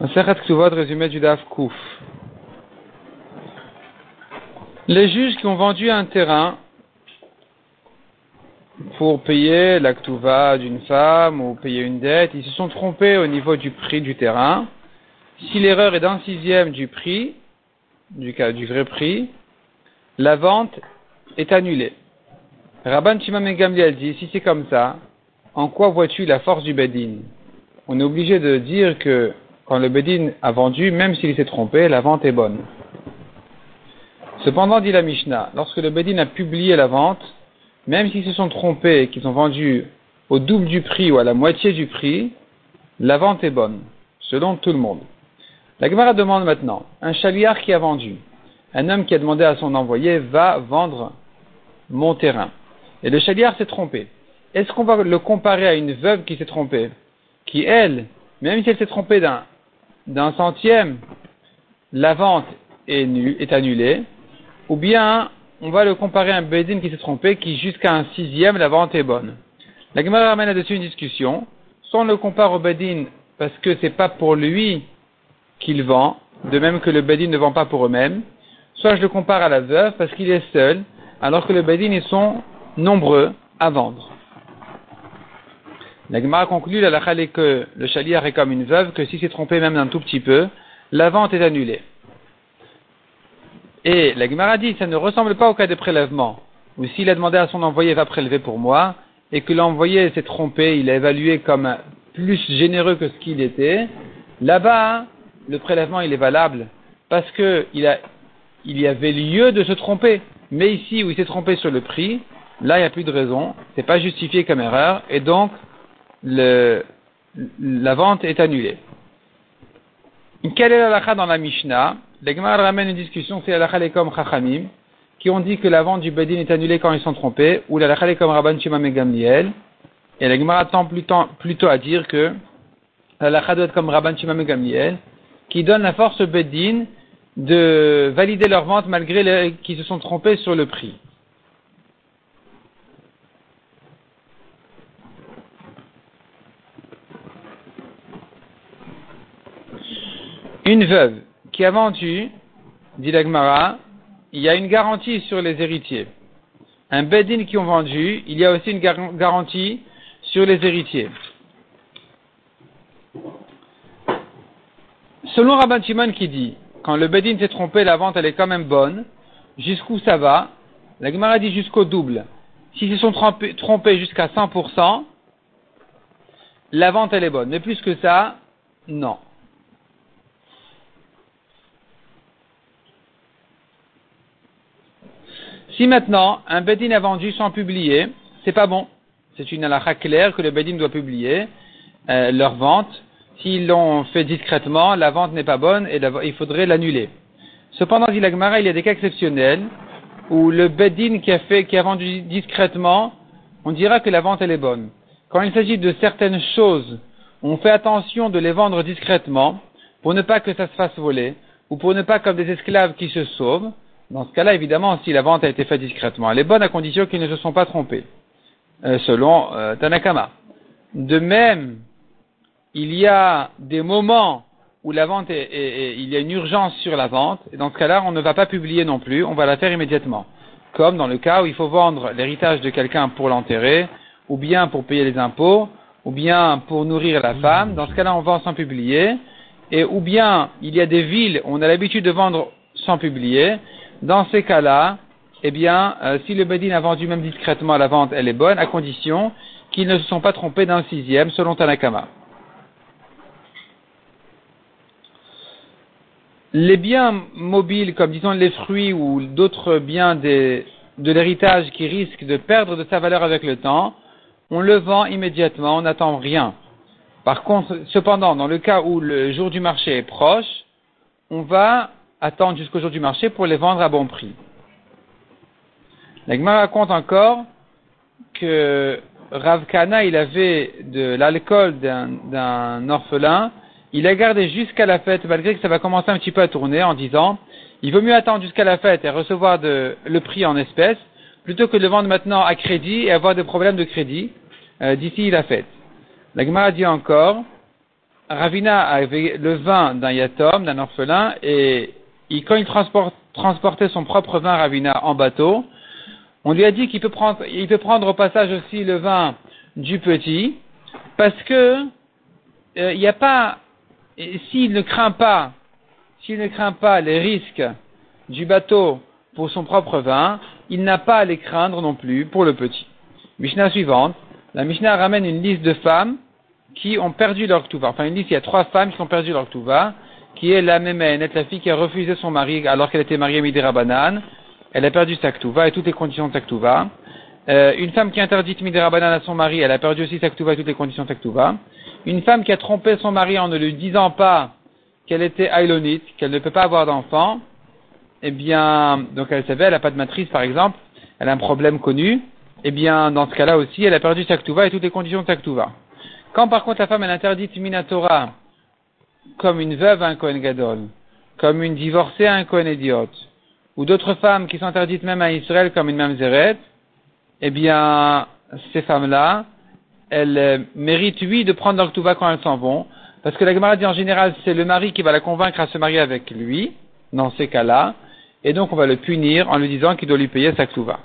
Résumé du Daf Kouf. Les juges qui ont vendu un terrain pour payer la d'une femme ou payer une dette, ils se sont trompés au niveau du prix du terrain. Si l'erreur est d'un sixième du prix, du, vrai prix, la vente est annulée. Rabban Shimon Gamliel dit, si c'est comme ça, en quoi vois-tu la force du Bedin? On est obligé de dire que quand le Bedin a vendu, même s'il s'est trompé, la vente est bonne. Cependant, dit la Mishnah, lorsque le Bedin a publié la vente, même s'ils se sont trompés et qu'ils ont vendu au double du prix ou à la moitié du prix, la vente est bonne, selon tout le monde. La Gemara demande maintenant, un chaliard qui a vendu, un homme qui a demandé à son envoyé va vendre mon terrain. Et le chaliard s'est trompé. Est-ce qu'on va le comparer à une veuve qui s'est trompée, qui elle, même si elle s'est trompée d'un d'un centième, la vente est, annulée, ou bien on va le comparer à un Bedin qui s'est trompé, qui jusqu'à un sixième, la vente est bonne. La Gemara ramène là-dessus une discussion. Soit on le compare au Bedin parce que c'est pas pour lui qu'il vend, de même que le Bedin ne vend pas pour eux-mêmes. Soit je le compare à la veuve parce qu'il est seul, alors que le Bedin ils sont nombreux à vendre. La Gemara conclut la que le chaliar est comme une veuve, que s'il s'est trompé même d'un tout petit peu, la vente est annulée. Et la Gemara dit, ça ne ressemble pas au cas de prélèvement, où s'il a demandé à son envoyé va prélever pour moi, et que l'envoyé s'est trompé, il a évalué comme plus généreux que ce qu'il était, là-bas, le prélèvement il est valable, parce que il, a, il y avait lieu de se tromper. Mais ici, où il s'est trompé sur le prix, là, il n'y a plus de raison, c'est pas justifié comme erreur, et donc, le, la vente est annulée. Quelle est la dans la Mishnah Les ramène une discussion, c'est la comme Chachamim, qui ont dit que la vente du Bedin est annulée quand ils sont trompés, ou la comme Rabban Shimon Gamliel. Et Gemara tend plutôt, à dire que la doit être comme Rabban Shimon Gamliel, qui donne la force au Bedin de valider leur vente malgré qu'ils se sont trompés sur le prix. Une veuve qui a vendu, dit l'Agmara, il y a une garantie sur les héritiers. Un bedin qui ont vendu, il y a aussi une garantie sur les héritiers. Selon Rabban Shimon qui dit, quand le bedin s'est trompé, la vente elle est quand même bonne, jusqu'où ça va? La Gemara dit jusqu'au double. S'ils se sont trompés, trompés jusqu'à 100%, la vente elle est bonne. Mais plus que ça, non. Si maintenant un bedin a vendu sans publier, c'est pas bon. C'est une halakha claire que le bedin doit publier euh, leur vente. S'ils l'ont fait discrètement, la vente n'est pas bonne et il faudrait l'annuler. Cependant, dit il y a des cas exceptionnels où le bedin qui a fait, qui a vendu discrètement, on dira que la vente elle est bonne. Quand il s'agit de certaines choses, on fait attention de les vendre discrètement pour ne pas que ça se fasse voler ou pour ne pas comme des esclaves qui se sauvent. Dans ce cas-là, évidemment, si la vente a été faite discrètement, elle est bonne à condition qu'ils ne se sont pas trompés, euh, selon euh, Tanakama. De même, il y a des moments où la vente est, il y a une urgence sur la vente, et dans ce cas-là, on ne va pas publier non plus, on va la faire immédiatement. Comme dans le cas où il faut vendre l'héritage de quelqu'un pour l'enterrer, ou bien pour payer les impôts, ou bien pour nourrir la femme. Dans ce cas-là, on vend sans publier. Et ou bien, il y a des villes où on a l'habitude de vendre sans publier, dans ces cas-là, eh bien, euh, si le Bedin a vendu même discrètement à la vente, elle est bonne, à condition qu'ils ne se sont pas trompés d'un sixième, selon Tanakama. Les biens mobiles, comme disons les fruits ou d'autres biens de l'héritage qui risquent de perdre de sa valeur avec le temps, on le vend immédiatement, on n'attend rien. Par contre, cependant, dans le cas où le jour du marché est proche, on va attendre jusqu'au jour du marché pour les vendre à bon prix. L'Agma raconte encore que Rav Kana, il avait de l'alcool d'un orphelin, il a gardé jusqu'à la fête, malgré que ça va commencer un petit peu à tourner, en disant, il vaut mieux attendre jusqu'à la fête et recevoir le prix en espèces, plutôt que de le vendre maintenant à crédit et avoir des problèmes de crédit euh, d'ici la fête. L'Agma dit encore Ravina avait le vin d'un yatom, d'un orphelin, et quand il transportait son propre vin Ravina en bateau, on lui a dit qu'il peut prendre, il peut prendre au passage aussi le vin du petit, parce que euh, il n'y a pas, s'il ne craint pas, s'il ne craint pas les risques du bateau pour son propre vin, il n'a pas à les craindre non plus pour le petit. Mishnah suivante, la Mishnah ramène une liste de femmes qui ont perdu leur ktuva. Enfin, une liste, il y a trois femmes qui ont perdu leur ktuva, qui est la Mémène, la fille qui a refusé son mari alors qu'elle était mariée Midera Banane. Elle a perdu sa ktuva et toutes les conditions de sa ktuva. Euh, une femme qui interdit Midera Banane à son mari, elle a perdu aussi sa ktuva et toutes les conditions de sa ktuva. Une femme qui a trompé son mari en ne lui disant pas qu'elle était ailonite, qu'elle ne peut pas avoir d'enfant, eh bien, donc elle savait, elle n'a pas de matrice par exemple, elle a un problème connu, eh bien, dans ce cas-là aussi, elle a perdu sa ktuva et toutes les conditions de sa ktuva. Quand par contre la femme elle interdite Minatora, comme une veuve à un Kohen Gadol, comme une divorcée à un idiote, ou d'autres femmes qui sont interdites même à Israël comme une Mamzeret, eh bien, ces femmes-là, elles euh, méritent, oui, de prendre leur ktuva quand elles s'en vont, parce que la Gemara en général, c'est le mari qui va la convaincre à se marier avec lui, dans ces cas-là, et donc on va le punir en lui disant qu'il doit lui payer sa ktuva.